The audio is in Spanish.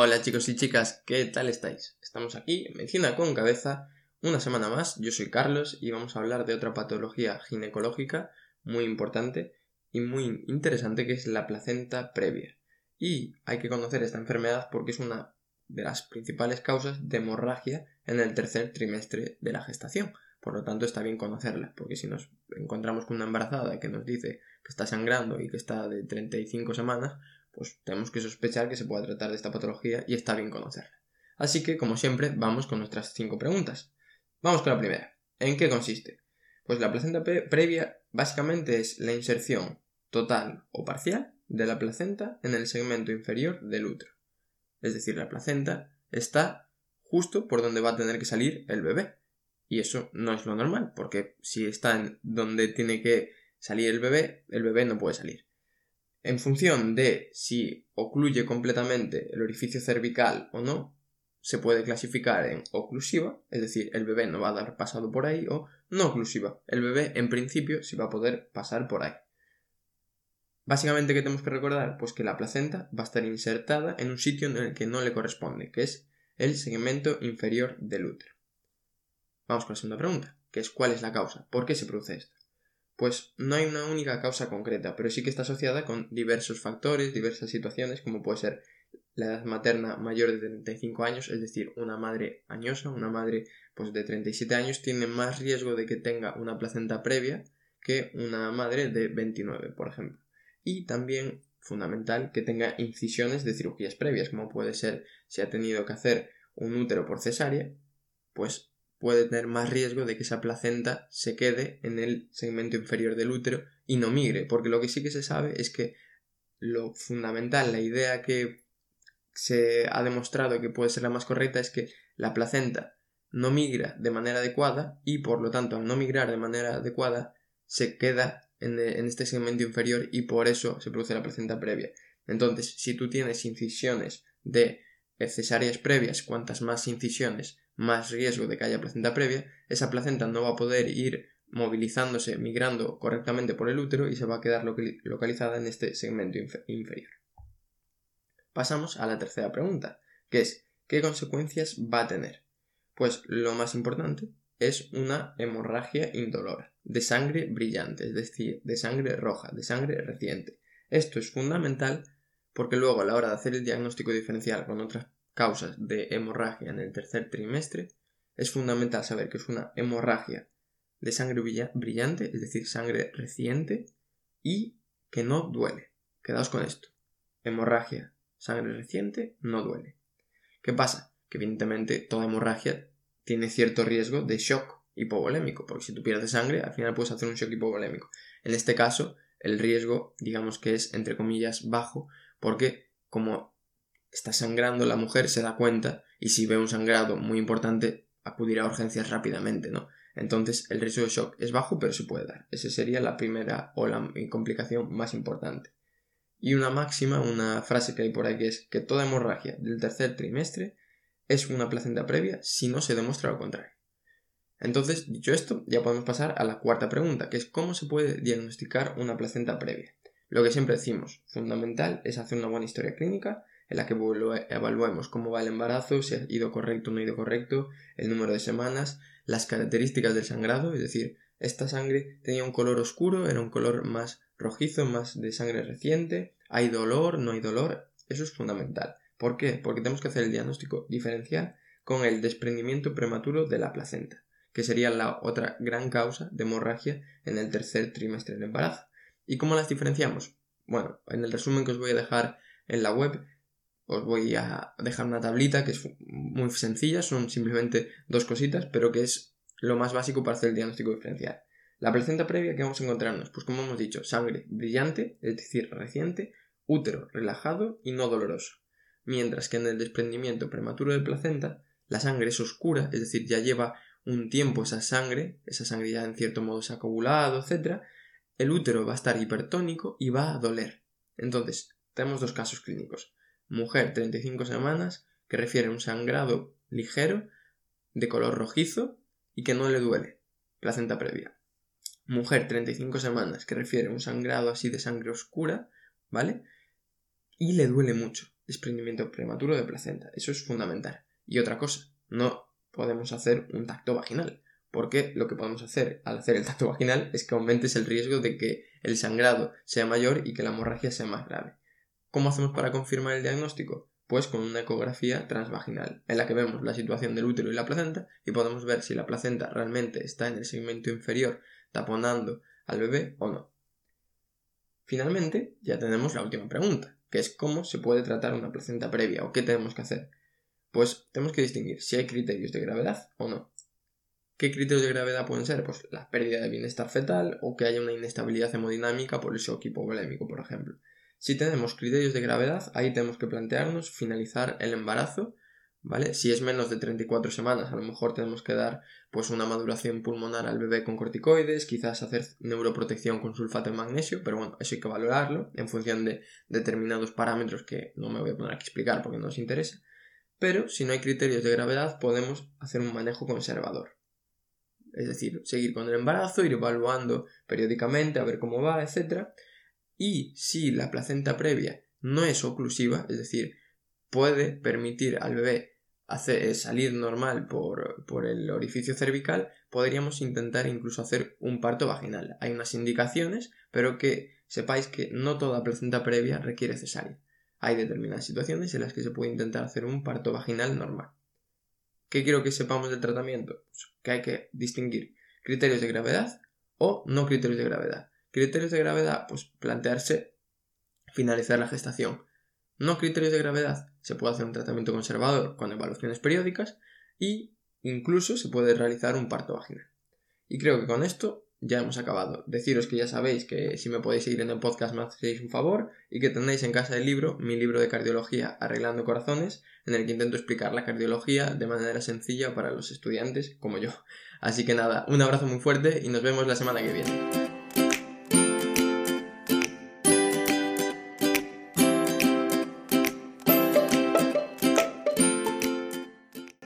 Hola chicos y chicas, ¿qué tal estáis? Estamos aquí en Medicina con Cabeza, una semana más, yo soy Carlos y vamos a hablar de otra patología ginecológica muy importante y muy interesante que es la placenta previa. Y hay que conocer esta enfermedad porque es una de las principales causas de hemorragia en el tercer trimestre de la gestación. Por lo tanto, está bien conocerla, porque si nos encontramos con una embarazada que nos dice que está sangrando y que está de 35 semanas, pues tenemos que sospechar que se pueda tratar de esta patología y está bien conocerla. Así que, como siempre, vamos con nuestras cinco preguntas. Vamos con la primera. ¿En qué consiste? Pues la placenta previa básicamente es la inserción total o parcial de la placenta en el segmento inferior del útero. Es decir, la placenta está justo por donde va a tener que salir el bebé. Y eso no es lo normal, porque si está en donde tiene que salir el bebé, el bebé no puede salir. En función de si ocluye completamente el orificio cervical o no, se puede clasificar en oclusiva, es decir, el bebé no va a dar pasado por ahí, o no oclusiva, el bebé en principio sí va a poder pasar por ahí. Básicamente, ¿qué tenemos que recordar? Pues que la placenta va a estar insertada en un sitio en el que no le corresponde, que es el segmento inferior del útero. Vamos con la segunda pregunta, que es ¿cuál es la causa? ¿Por qué se produce esto? Pues no hay una única causa concreta, pero sí que está asociada con diversos factores, diversas situaciones, como puede ser la edad materna mayor de 35 años, es decir, una madre añosa, una madre pues de 37 años tiene más riesgo de que tenga una placenta previa que una madre de 29, por ejemplo. Y también fundamental que tenga incisiones de cirugías previas, como puede ser si ha tenido que hacer un útero por cesárea, pues puede tener más riesgo de que esa placenta se quede en el segmento inferior del útero y no migre, porque lo que sí que se sabe es que lo fundamental, la idea que se ha demostrado que puede ser la más correcta es que la placenta no migra de manera adecuada y por lo tanto al no migrar de manera adecuada se queda en, este segmento inferior y por eso se produce la placenta previa. Entonces, si tú tienes incisiones de cesáreas previas, cuantas más incisiones más riesgo de que haya placenta previa, esa placenta no va a poder ir movilizándose, migrando correctamente por el útero y se va a quedar localizada en este segmento inferior. Pasamos a la tercera pregunta, que es ¿qué consecuencias va a tener? Pues lo más importante es una hemorragia indolora, de sangre brillante, es decir, de sangre roja, de sangre reciente. Esto es fundamental porque luego a la hora de hacer el diagnóstico diferencial con otras causas de hemorragia en el tercer trimestre, es fundamental saber que es una hemorragia de sangre brillante, es decir, sangre reciente y que no duele. Quedaos con esto. Hemorragia, sangre reciente, no duele. ¿Qué pasa? Que evidentemente toda hemorragia tiene cierto riesgo de shock hipovolémico, porque si tú pierdes sangre, al final puedes hacer un shock hipovolémico. En este caso, el riesgo, digamos que es entre comillas bajo, porque como está sangrando la mujer, se da cuenta y si ve un sangrado muy importante, acudirá a urgencias rápidamente, ¿no? Entonces el riesgo de shock es bajo, pero se puede dar. Esa sería la primera o la complicación más importante. Y una máxima, una frase que hay por aquí es que toda hemorragia del tercer trimestre es una placenta previa si no se demuestra lo contrario. Entonces, dicho esto, ya podemos pasar a la cuarta pregunta, que es cómo se puede diagnosticar una placenta previa. Lo que siempre decimos, fundamental es hacer una buena historia clínica en la que evaluemos cómo va el embarazo, si ha ido correcto o no ha ido correcto, el número de semanas, las características del sangrado, es decir, esta sangre tenía un color oscuro, era un color más rojizo, más de sangre reciente, hay dolor, no hay dolor, eso es fundamental. ¿Por qué? Porque tenemos que hacer el diagnóstico diferencial con el desprendimiento prematuro de la placenta, que sería la otra gran causa de hemorragia en el tercer trimestre del embarazo. ¿Y cómo las diferenciamos? Bueno, en el resumen que os voy a dejar en la web os voy a dejar una tablita que es muy sencilla, son simplemente dos cositas, pero que es lo más básico para hacer el diagnóstico diferencial. La placenta previa que vamos a encontrarnos, pues como hemos dicho, sangre brillante, es decir, reciente, útero relajado y no doloroso. Mientras que en el desprendimiento prematuro de placenta, la sangre es oscura, es decir, ya lleva un tiempo esa sangre, esa sangre ya en cierto modo se ha coagulado, etc. El útero va a estar hipertónico y va a doler. Entonces, tenemos dos casos clínicos mujer 35 semanas, que refiere un sangrado ligero, de color rojizo y que no le duele, placenta previa. Mujer 35 semanas, que refiere un sangrado así de sangre oscura, ¿vale? Y le duele mucho. desprendimiento prematuro de placenta. Eso es fundamental. Y otra cosa, no podemos hacer un tacto vaginal, porque lo que podemos hacer al hacer el tacto vaginal es que aumentes el riesgo de que el sangrado sea mayor y que la hemorragia sea más grave. ¿Cómo hacemos para confirmar el diagnóstico? Pues con una ecografía transvaginal, en la que vemos la situación del útero y la placenta y podemos ver si la placenta realmente está en el segmento inferior taponando al bebé o no. Finalmente, ya tenemos la última pregunta, que es cómo se puede tratar una placenta previa o qué tenemos que hacer. Pues tenemos que distinguir si hay criterios de gravedad o no. ¿Qué criterios de gravedad pueden ser? Pues la pérdida de bienestar fetal o que haya una inestabilidad hemodinámica por el shock hipovolémico, por ejemplo. Si tenemos criterios de gravedad, ahí tenemos que plantearnos finalizar el embarazo, ¿vale? Si es menos de 34 semanas, a lo mejor tenemos que dar pues una maduración pulmonar al bebé con corticoides, quizás hacer neuroprotección con sulfato de magnesio, pero bueno, eso hay que valorarlo en función de determinados parámetros que no me voy a poner aquí a explicar porque no nos interesa. Pero si no hay criterios de gravedad, podemos hacer un manejo conservador. Es decir, seguir con el embarazo, ir evaluando periódicamente a ver cómo va, etc. Y si la placenta previa no es oclusiva, es decir, puede permitir al bebé hacer, salir normal por, por, el orificio cervical, podríamos intentar incluso hacer un parto vaginal. Hay unas indicaciones, pero que sepáis que no toda placenta previa requiere cesárea. Hay determinadas situaciones en las que se puede intentar hacer un parto vaginal normal. ¿Qué quiero que sepamos del tratamiento? Pues que hay que distinguir criterios de gravedad o no criterios de gravedad. Criterios de gravedad, pues plantearse finalizar la gestación. No criterios de gravedad, se puede hacer un tratamiento conservador con evaluaciones periódicas y incluso se puede realizar un parto vaginal. Y creo que con esto ya hemos acabado. Deciros que ya sabéis que si me podéis seguir en el podcast me hacéis un favor y que tenéis en casa el libro, mi libro de cardiología Arreglando Corazones, en el que intento explicar la cardiología de manera sencilla para los estudiantes como yo. Así que nada, un abrazo muy fuerte y nos vemos la semana que viene.